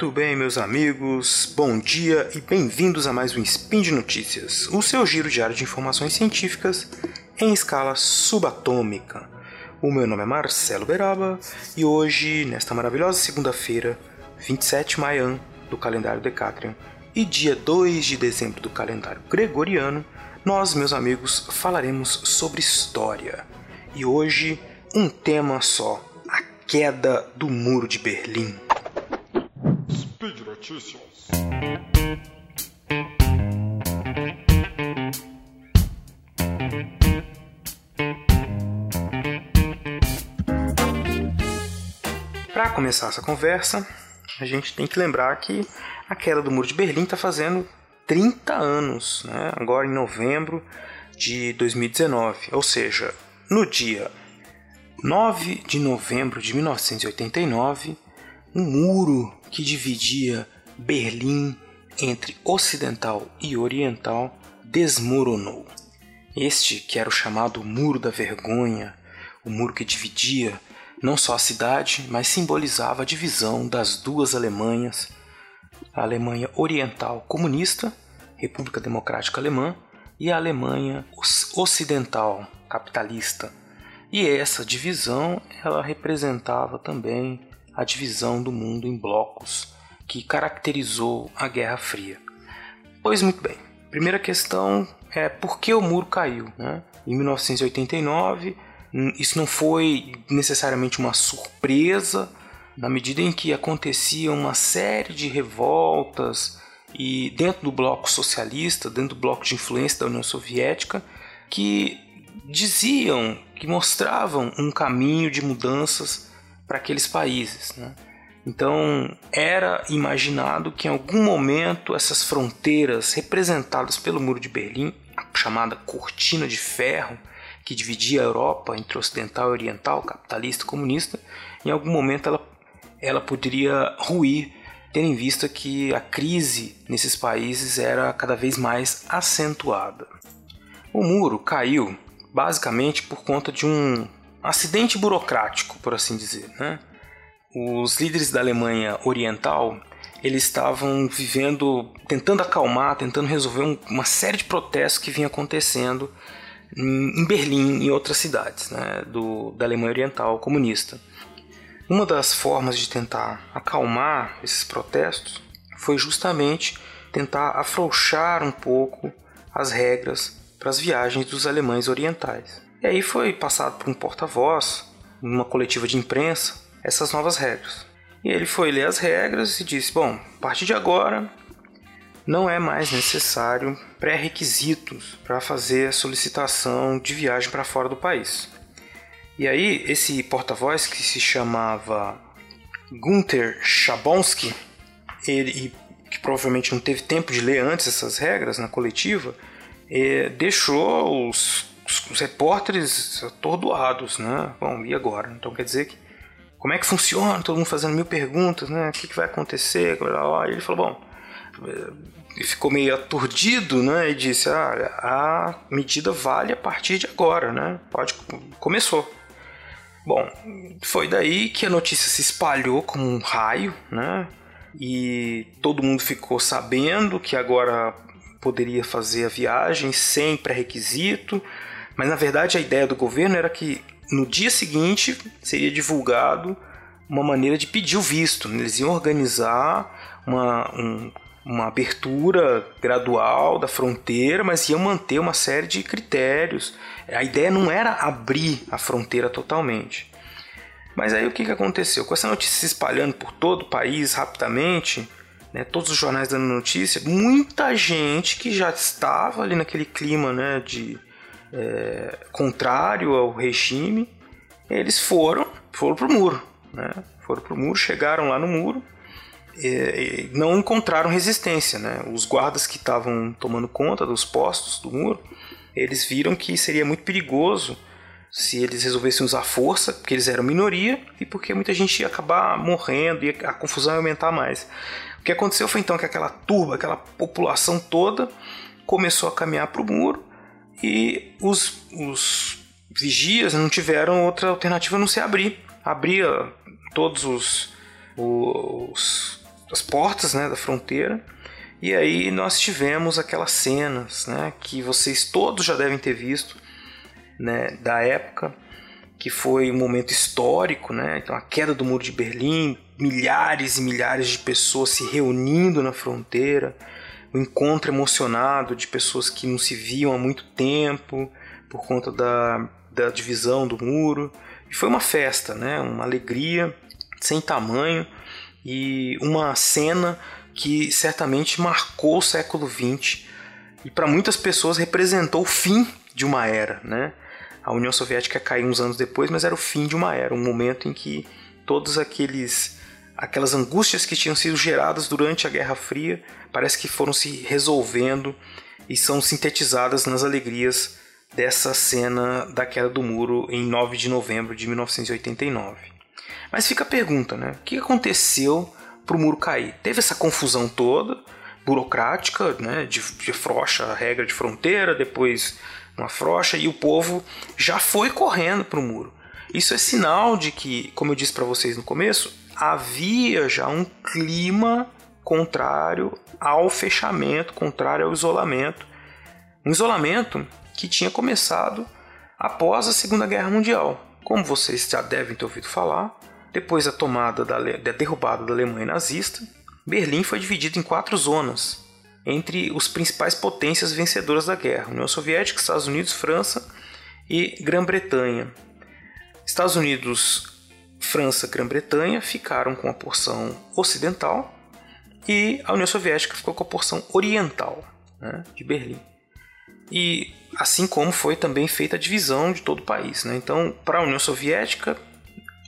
Muito bem, meus amigos, bom dia e bem-vindos a mais um Spin de Notícias, o seu giro diário de informações científicas em escala subatômica. O meu nome é Marcelo Beraba e hoje, nesta maravilhosa segunda-feira, 27 de maio do calendário Decatrian e dia 2 de dezembro do calendário gregoriano, nós, meus amigos, falaremos sobre história. E hoje, um tema só: a queda do Muro de Berlim. Notícias. Para começar essa conversa, a gente tem que lembrar que a queda do Muro de Berlim está fazendo 30 anos, né? agora em novembro de 2019. Ou seja, no dia 9 de novembro de 1989, um muro que dividia Berlim entre ocidental e oriental desmoronou. Este, que era o chamado Muro da Vergonha, o muro que dividia não só a cidade, mas simbolizava a divisão das duas Alemanhas, a Alemanha Oriental Comunista, República Democrática Alemã, e a Alemanha Ocidental Capitalista. E essa divisão ela representava também a divisão do mundo em blocos que caracterizou a Guerra Fria. Pois muito bem, primeira questão é por que o muro caiu. Né? Em 1989, hum, isso não foi necessariamente uma surpresa, na medida em que acontecia uma série de revoltas e dentro do bloco socialista, dentro do bloco de influência da União Soviética, que diziam, que mostravam um caminho de mudanças para aqueles países. Né? Então era imaginado que em algum momento essas fronteiras representadas pelo Muro de Berlim, a chamada cortina de ferro que dividia a Europa entre ocidental e oriental, capitalista e comunista, em algum momento ela ela poderia ruir, tendo em vista que a crise nesses países era cada vez mais acentuada. O muro caiu basicamente por conta de um acidente burocrático, por assim dizer. Né? Os líderes da Alemanha Oriental eles estavam vivendo, tentando acalmar, tentando resolver uma série de protestos que vinha acontecendo em Berlim e em outras cidades né, do, da Alemanha Oriental comunista. Uma das formas de tentar acalmar esses protestos foi justamente tentar afrouxar um pouco as regras para as viagens dos alemães orientais. E aí foi passado por um porta-voz, numa coletiva de imprensa, essas novas regras. E ele foi ler as regras e disse: Bom, a partir de agora não é mais necessário pré-requisitos para fazer a solicitação de viagem para fora do país. E aí, esse porta-voz que se chamava Gunther Schabonski, ele que provavelmente não teve tempo de ler antes essas regras na coletiva, eh, deixou os, os, repórteres atordoados, né? Bom, e agora? Então quer dizer que como é que funciona? Todo mundo fazendo mil perguntas, né? O que, que vai acontecer? E ele falou, bom, ele ficou meio aturdido, né? E disse, ah, a medida vale a partir de agora, né? Pode, começou. Bom, foi daí que a notícia se espalhou como um raio, né? E todo mundo ficou sabendo que agora poderia fazer a viagem sem pré-requisito, mas na verdade a ideia do governo era que no dia seguinte seria divulgado uma maneira de pedir o visto. Eles iam organizar uma, um, uma abertura gradual da fronteira, mas iam manter uma série de critérios. A ideia não era abrir a fronteira totalmente. Mas aí o que, que aconteceu? Com essa notícia se espalhando por todo o país rapidamente, né, todos os jornais dando notícia, muita gente que já estava ali naquele clima né, de é, contrário ao regime, eles foram, foram pro muro. Né? Foram pro muro, chegaram lá no muro e, não encontraram resistência. Né? Os guardas que estavam tomando conta dos postos do muro, eles viram que seria muito perigoso se eles resolvessem usar força, porque eles eram minoria e porque muita gente ia acabar morrendo e a confusão ia aumentar mais. O que aconteceu foi então que aquela turba, aquela população toda começou a caminhar para o muro e os, os vigias não tiveram outra alternativa a não ser abrir. Abria todos os, os as portas né, da fronteira. E aí nós tivemos aquelas cenas né, que vocês todos já devem ter visto né, da época, que foi um momento histórico, né? Então a queda do muro de Berlim, milhares e milhares de pessoas se reunindo na fronteira, o encontro emocionado de pessoas que não se viam há muito tempo por conta da, da divisão do muro. E foi uma festa, né? Uma alegria sem tamanho e uma cena que certamente marcou o século XX e para muitas pessoas representou o fim de uma era, né? A União Soviética caiu uns anos depois, mas era o fim de uma era, um momento em que todos aqueles aquelas angústias que tinham sido geradas durante a Guerra Fria parece que foram se resolvendo e são sintetizadas nas alegrias dessa cena da queda do muro em 9 de novembro de 1989. Mas fica a pergunta, né? O que aconteceu para o muro cair? Teve essa confusão toda, burocrática, né? De, de frouxa a regra de fronteira, depois uma frocha e o povo já foi correndo para o muro. Isso é sinal de que, como eu disse para vocês no começo, havia já um clima contrário ao fechamento, contrário ao isolamento. Um isolamento que tinha começado após a Segunda Guerra Mundial. Como vocês já devem ter ouvido falar, depois da tomada da, da derrubada da Alemanha nazista, Berlim foi dividido em quatro zonas, entre os principais potências vencedoras da guerra: União Soviética, Estados Unidos, França e Grã-Bretanha. Estados Unidos, França, Grã-Bretanha ficaram com a porção ocidental e a União Soviética ficou com a porção oriental né, de Berlim. E assim como foi também feita a divisão de todo o país. Né? Então, para a União Soviética,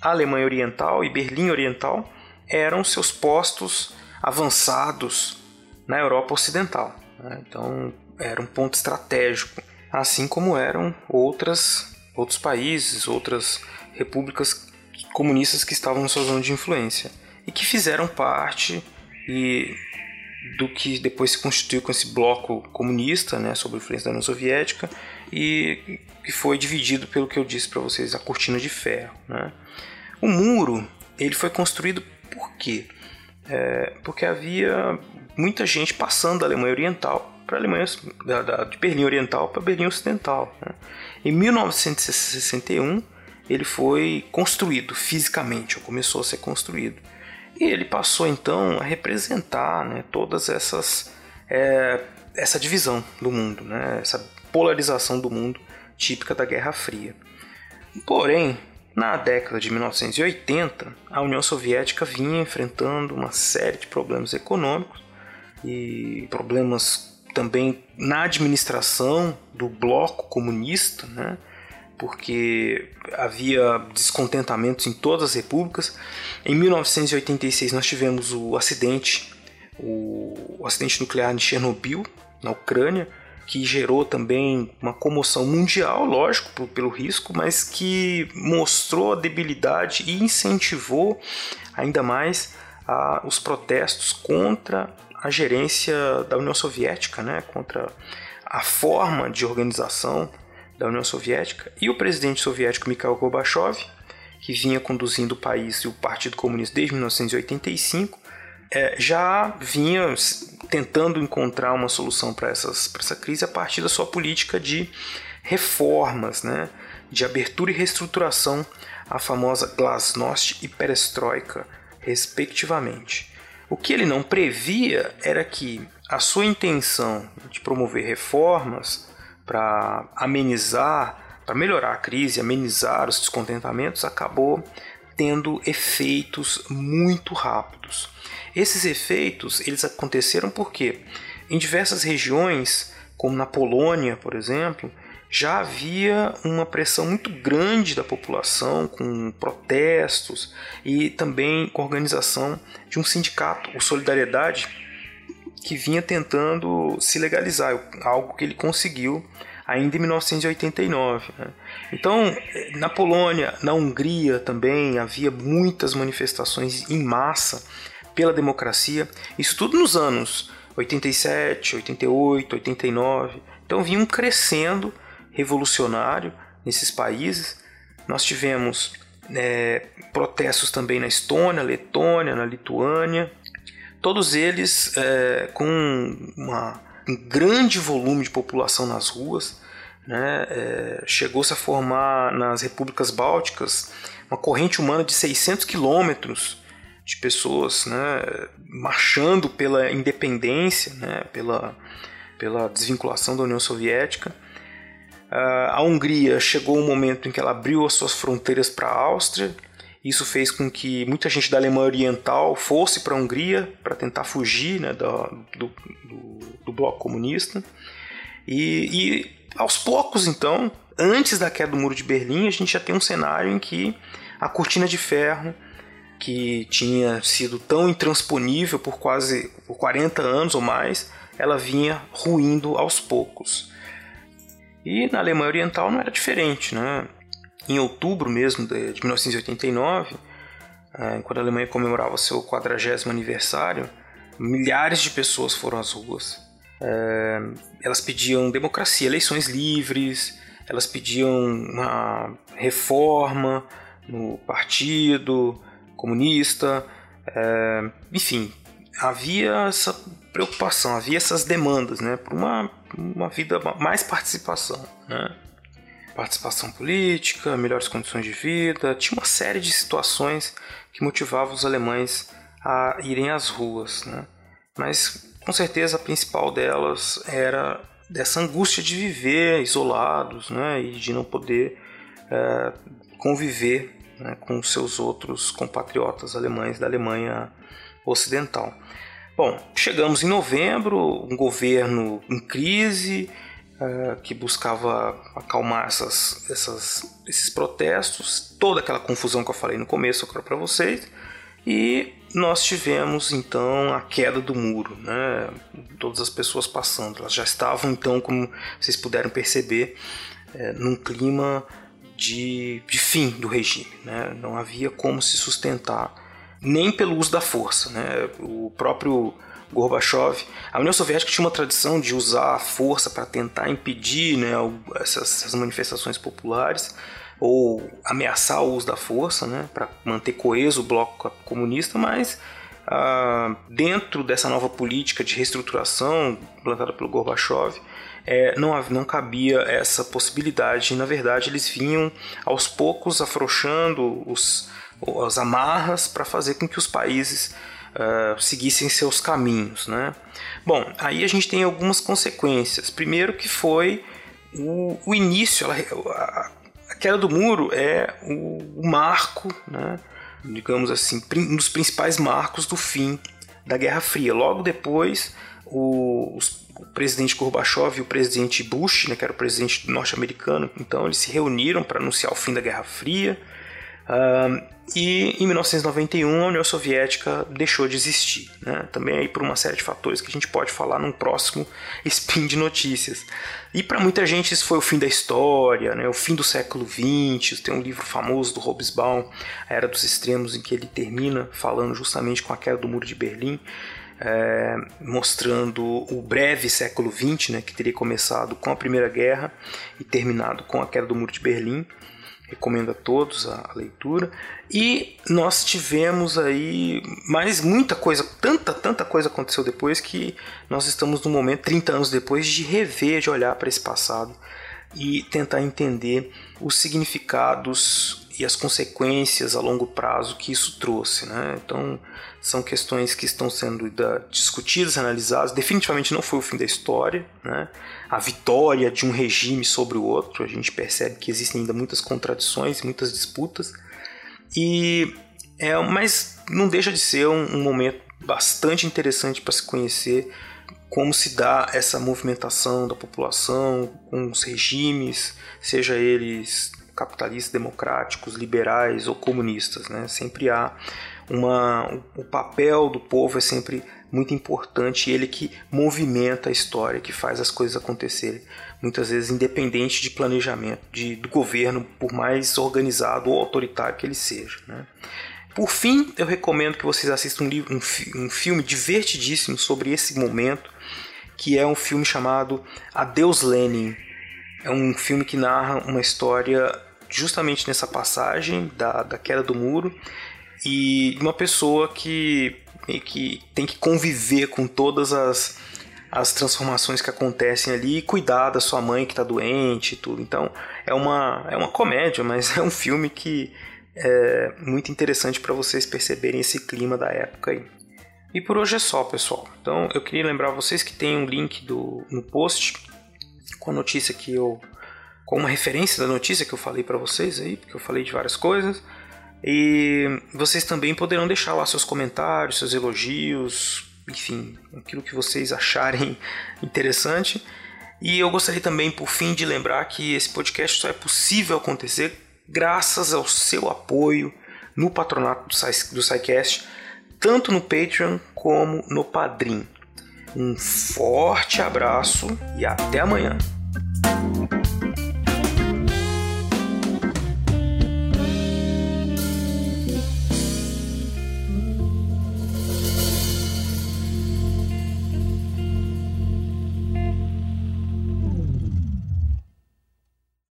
a Alemanha Oriental e Berlim Oriental eram seus postos avançados na Europa Ocidental. Né? Então era um ponto estratégico, assim como eram outras, outros países, outras repúblicas comunistas que estavam na sua zona de influência e que fizeram parte e do que depois se constituiu com esse bloco comunista, né, sob a influência da União Soviética, e que foi dividido pelo que eu disse para vocês, a cortina de ferro. Né. O muro ele foi construído por quê? É, porque havia muita gente passando da Alemanha Oriental para Alemanha da, da, de Berlim Oriental para Berlim Ocidental. Né? Em 1961 ele foi construído fisicamente, ou começou a ser construído, e ele passou então a representar né, todas essas é, essa divisão do mundo, né, essa polarização do mundo típica da Guerra Fria. Porém, na década de 1980, a União Soviética vinha enfrentando uma série de problemas econômicos e problemas também na administração do bloco comunista, né? Porque havia descontentamentos em todas as repúblicas. Em 1986 nós tivemos o acidente, o, o acidente nuclear de Chernobyl, na Ucrânia, que gerou também uma comoção mundial, lógico, pelo risco, mas que mostrou a debilidade e incentivou ainda mais a, os protestos contra a gerência da União Soviética, né, contra a forma de organização da União Soviética, e o presidente soviético Mikhail Gorbachev, que vinha conduzindo o país e o Partido Comunista desde 1985, é, já vinha tentando encontrar uma solução para essa crise a partir da sua política de reformas, né, de abertura e reestruturação, a famosa glasnost e perestroika, respectivamente. O que ele não previa era que a sua intenção de promover reformas para amenizar, para melhorar a crise, amenizar os descontentamentos, acabou tendo efeitos muito rápidos. Esses efeitos eles aconteceram porque em diversas regiões, como na Polônia, por exemplo, já havia uma pressão muito grande da população, com protestos e também com a organização de um sindicato, o Solidariedade, que vinha tentando se legalizar, algo que ele conseguiu ainda em 1989. Né? Então, na Polônia, na Hungria também havia muitas manifestações em massa pela democracia, isso tudo nos anos 87, 88, 89. Então vinham crescendo revolucionário nesses países. Nós tivemos é, protestos também na Estônia, Letônia, na Lituânia. Todos eles é, com uma, um grande volume de população nas ruas. Né? É, Chegou-se a formar nas repúblicas bálticas uma corrente humana de 600 quilômetros de pessoas né, marchando pela independência, né, pela, pela desvinculação da União Soviética. A Hungria chegou um momento em que ela abriu as suas fronteiras para a Áustria. Isso fez com que muita gente da Alemanha Oriental fosse para a Hungria para tentar fugir né, do, do, do, bloco comunista. E, e aos poucos, então, antes da queda do Muro de Berlim, a gente já tem um cenário em que a cortina de ferro que tinha sido tão intransponível por quase por 40 anos ou mais, ela vinha ruindo aos poucos. E na Alemanha Oriental não era diferente. Né? Em outubro mesmo de 1989, eh, quando a Alemanha comemorava seu 40 aniversário, milhares de pessoas foram às ruas. Eh, elas pediam democracia, eleições livres, elas pediam uma reforma no partido, comunista, é, enfim, havia essa preocupação, havia essas demandas, né, por uma, uma vida mais participação, né? Participação política, melhores condições de vida, tinha uma série de situações que motivavam os alemães a irem às ruas, né? Mas com certeza a principal delas era dessa angústia de viver isolados, né, e de não poder é, conviver né, com seus outros compatriotas alemães da Alemanha Ocidental. Bom, chegamos em novembro, um governo em crise uh, que buscava acalmar essas, essas, esses protestos, toda aquela confusão que eu falei no começo para vocês, e nós tivemos então a queda do muro, né? todas as pessoas passando, elas já estavam então, como vocês puderam perceber, é, num clima de, de fim do regime. Né? Não havia como se sustentar, nem pelo uso da força. Né? O próprio Gorbachev, a União Soviética tinha uma tradição de usar a força para tentar impedir né, essas, essas, manifestações populares ou ameaçar o uso da força né, para manter coeso o bloco comunista, mas ah, dentro dessa nova política de reestruturação plantada pelo Gorbachev, é, não, não cabia essa possibilidade. Na verdade, eles vinham aos poucos afrouxando os, as amarras para fazer com que os países uh, seguissem seus caminhos. Né? Bom, aí a gente tem algumas consequências. Primeiro que foi o, o início, a, a, queda do muro é o, o marco, né? digamos assim, um dos principais marcos do fim da Guerra Fria. Logo depois, o, os o presidente Gorbachev e o presidente Bush, né, que era o presidente norte-americano, então eles se reuniram para anunciar o fim da Guerra Fria. E em 1991 a União Soviética deixou de existir. Né? Também aí por uma série de fatores que a gente pode falar num próximo spin de notícias. E para muita gente isso foi o fim da história, né? o fim do século XX. Tem um livro famoso do Hobsbawm, A Era dos Extremos, em que ele termina falando justamente com a queda do Muro de Berlim é, mostrando o breve século XX, né, que teria começado com a Primeira Guerra e terminado com a queda do Muro de Berlim. Recomendo a todos a, a leitura. E nós tivemos aí mais muita coisa, tanta, tanta coisa aconteceu depois que nós estamos no momento, 30 anos depois, de rever, de olhar para esse passado e tentar entender os significados e as consequências a longo prazo que isso trouxe. Né? Então, são questões que estão sendo discutidas, analisadas. Definitivamente não foi o fim da história. Né? A vitória de um regime sobre o outro, a gente percebe que existem ainda muitas contradições, muitas disputas. E é, mas não deixa de ser um, um momento bastante interessante para se conhecer como se dá essa movimentação da população com os regimes, seja eles capitalistas, democráticos, liberais ou comunistas. Né? Sempre há uma. O papel do povo é sempre muito importante, ele que movimenta a história, que faz as coisas acontecerem, muitas vezes independente de planejamento de, do governo, por mais organizado ou autoritário que ele seja. Né? Por fim, eu recomendo que vocês assistam um, livro, um, um filme divertidíssimo sobre esse momento, que é um filme chamado Adeus Lenin. É um filme que narra uma história justamente nessa passagem da, da queda do muro e uma pessoa que e que tem que conviver com todas as, as transformações que acontecem ali e cuidar da sua mãe que está doente e tudo. Então é uma, é uma comédia, mas é um filme que é muito interessante para vocês perceberem esse clima da época aí. E por hoje é só, pessoal. Então eu queria lembrar vocês que tem um link do, no post com a notícia que eu. com uma referência da notícia que eu falei para vocês aí, porque eu falei de várias coisas. E vocês também poderão deixar lá seus comentários, seus elogios, enfim, aquilo que vocês acharem interessante. E eu gostaria também, por fim, de lembrar que esse podcast só é possível acontecer graças ao seu apoio no patronato do SciCast, tanto no Patreon como no Padrim. Um forte abraço e até amanhã!